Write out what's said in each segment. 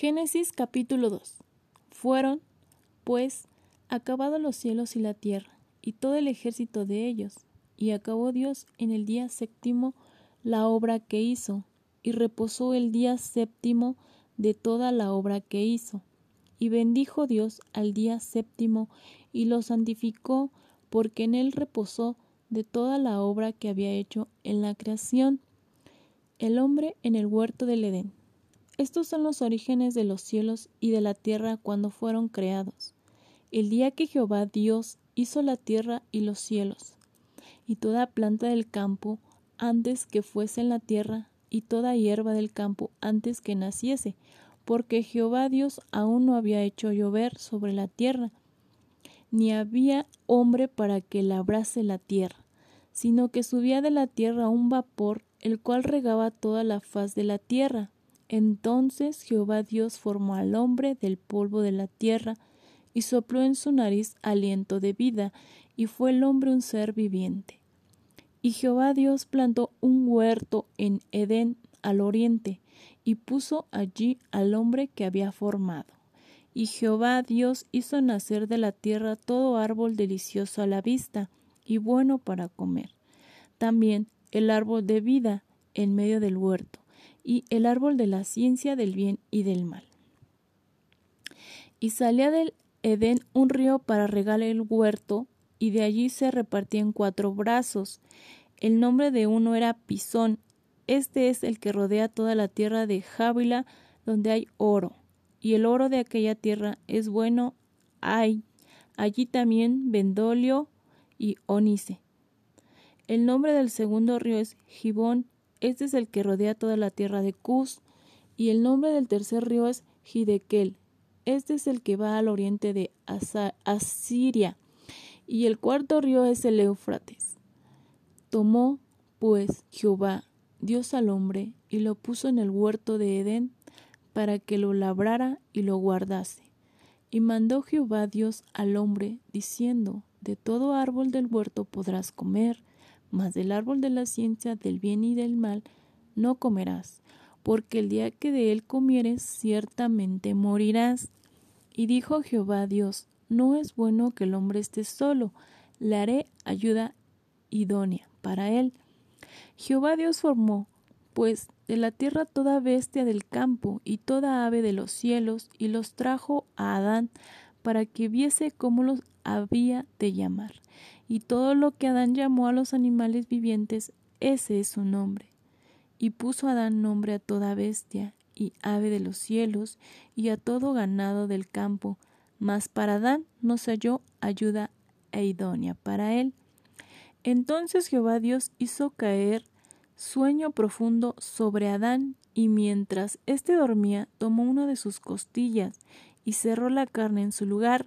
Génesis capítulo 2. Fueron, pues, acabados los cielos y la tierra, y todo el ejército de ellos, y acabó Dios en el día séptimo la obra que hizo, y reposó el día séptimo de toda la obra que hizo. Y bendijo Dios al día séptimo, y lo santificó, porque en él reposó de toda la obra que había hecho en la creación. El hombre en el huerto del Edén. Estos son los orígenes de los cielos y de la tierra cuando fueron creados. El día que Jehová Dios hizo la tierra y los cielos, y toda planta del campo antes que fuese en la tierra, y toda hierba del campo antes que naciese, porque Jehová Dios aún no había hecho llover sobre la tierra, ni había hombre para que labrase la tierra, sino que subía de la tierra un vapor, el cual regaba toda la faz de la tierra. Entonces Jehová Dios formó al hombre del polvo de la tierra, y sopló en su nariz aliento de vida, y fue el hombre un ser viviente. Y Jehová Dios plantó un huerto en Edén al oriente, y puso allí al hombre que había formado. Y Jehová Dios hizo nacer de la tierra todo árbol delicioso a la vista, y bueno para comer. También el árbol de vida en medio del huerto y el árbol de la ciencia del bien y del mal. Y salía del Edén un río para regar el huerto, y de allí se repartía en cuatro brazos. El nombre de uno era Pisón. Este es el que rodea toda la tierra de Jávila, donde hay oro. Y el oro de aquella tierra es bueno. Hay allí también Vendolio y Onice. El nombre del segundo río es Gibón este es el que rodea toda la tierra de Cus, y el nombre del tercer río es Hidekel. Este es el que va al oriente de Asiria, y el cuarto río es el Éufrates. Tomó, pues, Jehová, Dios al hombre, y lo puso en el huerto de Edén, para que lo labrara y lo guardase. Y mandó Jehová Dios al hombre, diciendo, De todo árbol del huerto podrás comer, mas del árbol de la ciencia del bien y del mal no comerás, porque el día que de él comieres ciertamente morirás. Y dijo Jehová Dios, no es bueno que el hombre esté solo, le haré ayuda idónea para él. Jehová Dios formó, pues, de la tierra toda bestia del campo y toda ave de los cielos, y los trajo a Adán, para que viese cómo los había de llamar y todo lo que Adán llamó a los animales vivientes, ese es su nombre. Y puso Adán nombre a toda bestia y ave de los cielos y a todo ganado del campo, mas para Adán no se halló ayuda e idónea para él. Entonces Jehová Dios hizo caer sueño profundo sobre Adán, y mientras éste dormía, tomó una de sus costillas y cerró la carne en su lugar,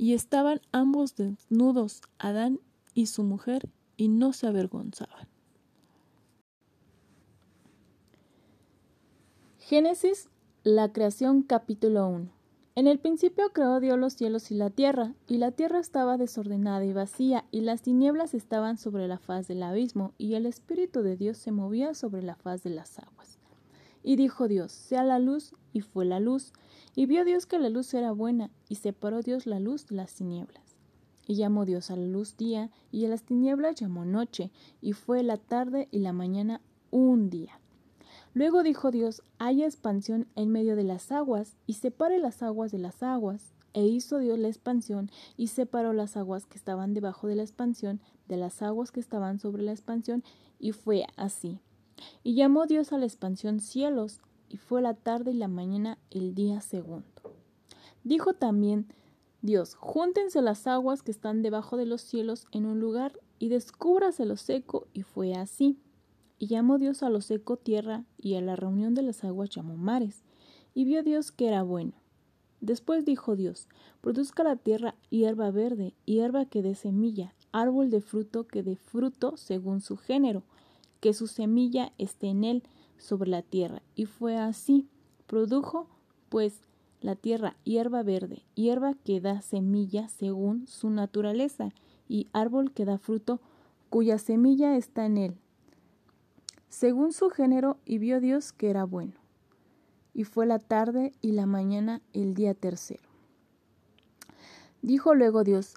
Y estaban ambos desnudos, Adán y su mujer, y no se avergonzaban. Génesis, la creación capítulo 1. En el principio creó Dios los cielos y la tierra, y la tierra estaba desordenada y vacía, y las tinieblas estaban sobre la faz del abismo, y el Espíritu de Dios se movía sobre la faz de las aguas. Y dijo Dios, sea la luz, y fue la luz. Y vio Dios que la luz era buena, y separó Dios la luz de las tinieblas. Y llamó Dios a la luz día, y a las tinieblas llamó noche, y fue la tarde y la mañana un día. Luego dijo Dios, haya expansión en medio de las aguas, y separe las aguas de las aguas. E hizo Dios la expansión, y separó las aguas que estaban debajo de la expansión de las aguas que estaban sobre la expansión, y fue así. Y llamó Dios a la expansión cielos, y fue la tarde y la mañana el día segundo. Dijo también Dios, júntense las aguas que están debajo de los cielos en un lugar y descúbrase lo seco, y fue así. Y llamó Dios a lo seco tierra, y a la reunión de las aguas llamó mares. Y vio Dios que era bueno. Después dijo Dios, produzca la tierra hierba verde, hierba que dé semilla, árbol de fruto que dé fruto según su género, que su semilla esté en él sobre la tierra. Y fue así. Produjo, pues, la tierra hierba verde, hierba que da semilla según su naturaleza, y árbol que da fruto cuya semilla está en él, según su género, y vio Dios que era bueno. Y fue la tarde y la mañana el día tercero. Dijo luego Dios,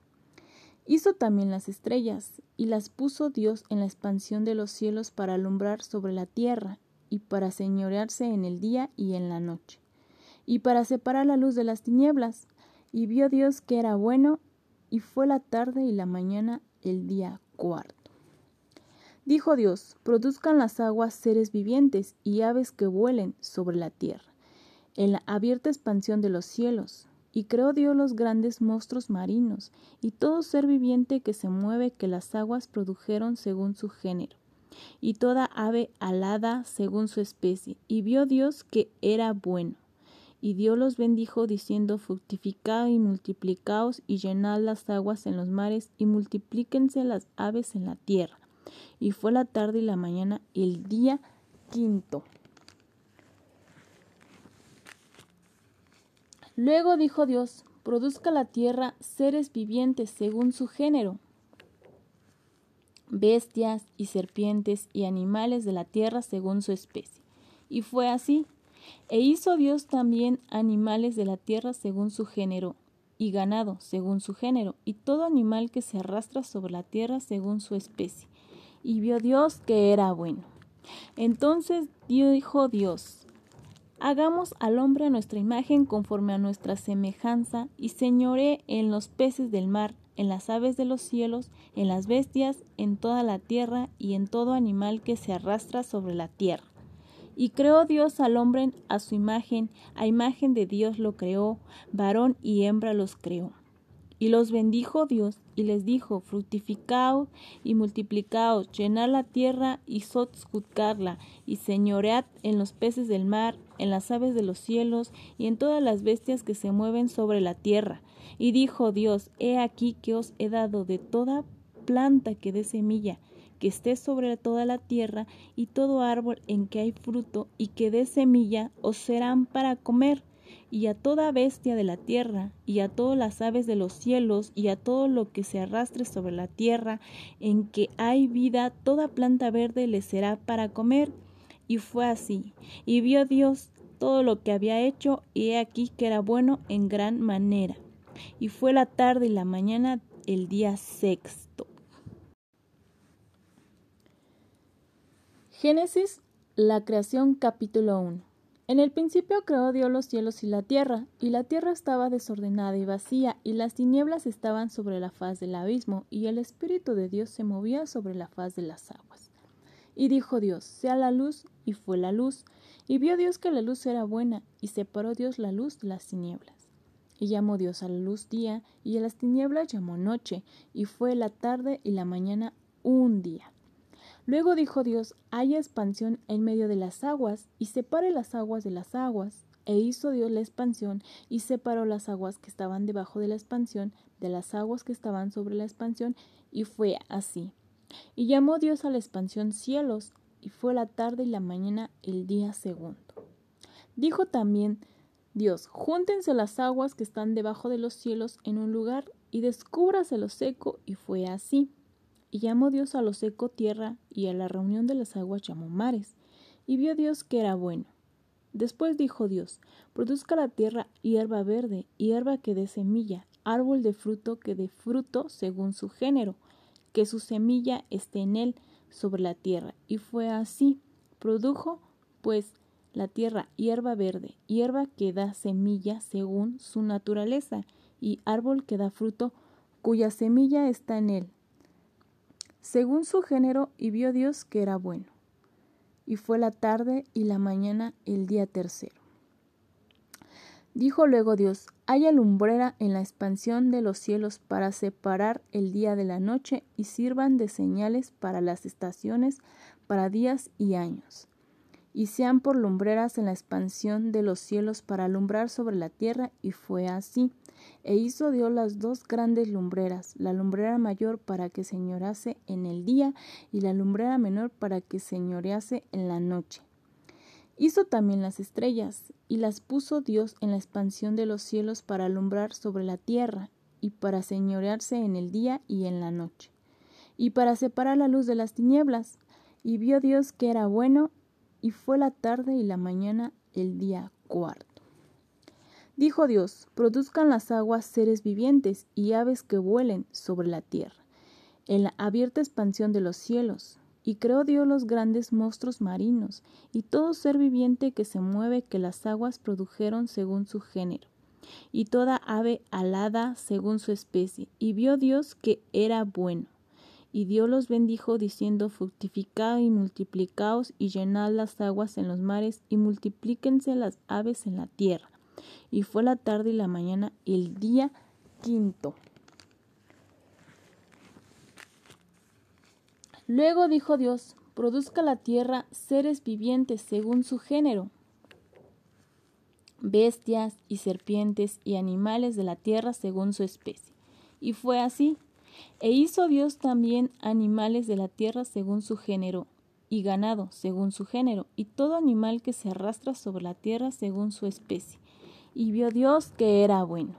Hizo también las estrellas, y las puso Dios en la expansión de los cielos para alumbrar sobre la tierra, y para señorearse en el día y en la noche, y para separar la luz de las tinieblas. Y vio Dios que era bueno, y fue la tarde y la mañana el día cuarto. Dijo Dios, produzcan las aguas seres vivientes y aves que vuelen sobre la tierra, en la abierta expansión de los cielos. Y creó Dios los grandes monstruos marinos, y todo ser viviente que se mueve que las aguas produjeron según su género, y toda ave alada según su especie. Y vio Dios que era bueno. Y Dios los bendijo diciendo, fructificad y multiplicaos y llenad las aguas en los mares y multiplíquense las aves en la tierra. Y fue la tarde y la mañana el día quinto. Luego dijo Dios, produzca la tierra seres vivientes según su género, bestias y serpientes y animales de la tierra según su especie. Y fue así. E hizo Dios también animales de la tierra según su género, y ganado según su género, y todo animal que se arrastra sobre la tierra según su especie. Y vio Dios que era bueno. Entonces dijo Dios, Hagamos al hombre a nuestra imagen conforme a nuestra semejanza, y señoré en los peces del mar, en las aves de los cielos, en las bestias, en toda la tierra, y en todo animal que se arrastra sobre la tierra. Y creó Dios al hombre a su imagen, a imagen de Dios lo creó, varón y hembra los creó. Y los bendijo Dios y les dijo, fructificaos y multiplicaos, llenad la tierra y sojuzgarla, y señoread en los peces del mar, en las aves de los cielos, y en todas las bestias que se mueven sobre la tierra. Y dijo Dios, he aquí que os he dado de toda planta que dé semilla, que esté sobre toda la tierra, y todo árbol en que hay fruto y que dé semilla, os serán para comer, y a toda bestia de la tierra, y a todas las aves de los cielos, y a todo lo que se arrastre sobre la tierra, en que hay vida, toda planta verde le será para comer. Y fue así. Y vio Dios todo lo que había hecho, y he aquí que era bueno en gran manera. Y fue la tarde y la mañana el día sexto. Génesis, la creación capítulo 1. En el principio creó Dios los cielos y la tierra, y la tierra estaba desordenada y vacía, y las tinieblas estaban sobre la faz del abismo, y el Espíritu de Dios se movía sobre la faz de las aguas. Y dijo Dios, sea la luz, y fue la luz. Y vio Dios que la luz era buena, y separó Dios la luz de las tinieblas. Y llamó Dios a la luz día, y a las tinieblas llamó noche, y fue la tarde y la mañana un día. Luego dijo Dios, haya expansión en medio de las aguas, y separe las aguas de las aguas. E hizo Dios la expansión, y separó las aguas que estaban debajo de la expansión de las aguas que estaban sobre la expansión, y fue así. Y llamó Dios a la expansión cielos, y fue la tarde y la mañana el día segundo. Dijo también Dios, júntense las aguas que están debajo de los cielos en un lugar, y descúbrase lo seco, y fue así. Y llamó Dios a lo seco tierra, y a la reunión de las aguas llamó mares. Y vio Dios que era bueno. Después dijo Dios, produzca la tierra hierba verde, hierba que dé semilla, árbol de fruto que dé fruto según su género, que su semilla esté en él sobre la tierra. Y fue así. Produjo, pues, la tierra hierba verde, hierba que da semilla según su naturaleza, y árbol que da fruto cuya semilla está en él, según su género, y vio Dios que era bueno. Y fue la tarde y la mañana el día tercero. Dijo luego Dios, haya lumbrera en la expansión de los cielos para separar el día de la noche y sirvan de señales para las estaciones, para días y años. Y sean por lumbreras en la expansión de los cielos para alumbrar sobre la tierra, y fue así. E hizo Dios las dos grandes lumbreras, la lumbrera mayor para que señorease en el día, y la lumbrera menor para que señorease en la noche Hizo también las estrellas, y las puso Dios en la expansión de los cielos para alumbrar sobre la tierra, y para señorearse en el día y en la noche, y para separar la luz de las tinieblas. Y vio Dios que era bueno, y fue la tarde y la mañana el día cuarto. Dijo Dios, produzcan las aguas seres vivientes y aves que vuelen sobre la tierra, en la abierta expansión de los cielos, y creó Dios los grandes monstruos marinos, y todo ser viviente que se mueve que las aguas produjeron según su género, y toda ave alada según su especie. Y vio Dios que era bueno. Y Dios los bendijo diciendo, fructificad y multiplicaos y llenad las aguas en los mares y multiplíquense las aves en la tierra. Y fue la tarde y la mañana el día quinto. Luego dijo Dios, produzca la tierra seres vivientes según su género, bestias y serpientes y animales de la tierra según su especie. Y fue así. E hizo Dios también animales de la tierra según su género, y ganado según su género, y todo animal que se arrastra sobre la tierra según su especie. Y vio Dios que era bueno.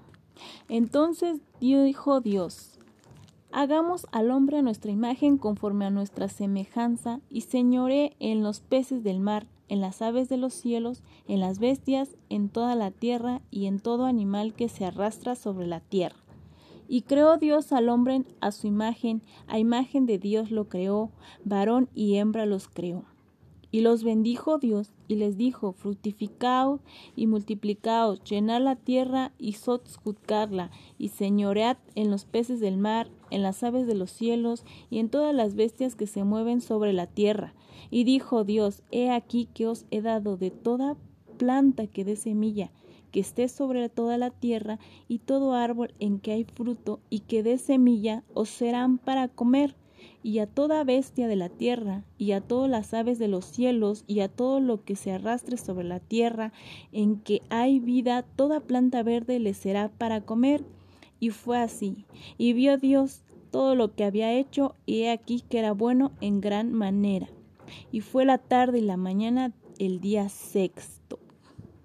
Entonces dijo Dios, Hagamos al hombre a nuestra imagen conforme a nuestra semejanza, y señoré en los peces del mar, en las aves de los cielos, en las bestias, en toda la tierra y en todo animal que se arrastra sobre la tierra. Y creó Dios al hombre a su imagen, a imagen de Dios lo creó, varón y hembra los creó. Y los bendijo Dios y les dijo, fructificaos y multiplicaos, llenad la tierra y sojuzgadla, y señoread en los peces del mar, en las aves de los cielos, y en todas las bestias que se mueven sobre la tierra. Y dijo Dios, he aquí que os he dado de toda planta que dé semilla, que esté sobre toda la tierra, y todo árbol en que hay fruto y que dé semilla, os serán para comer y a toda bestia de la tierra, y a todas las aves de los cielos, y a todo lo que se arrastre sobre la tierra, en que hay vida, toda planta verde le será para comer. Y fue así. Y vio Dios todo lo que había hecho, y he aquí que era bueno en gran manera. Y fue la tarde y la mañana el día sexto.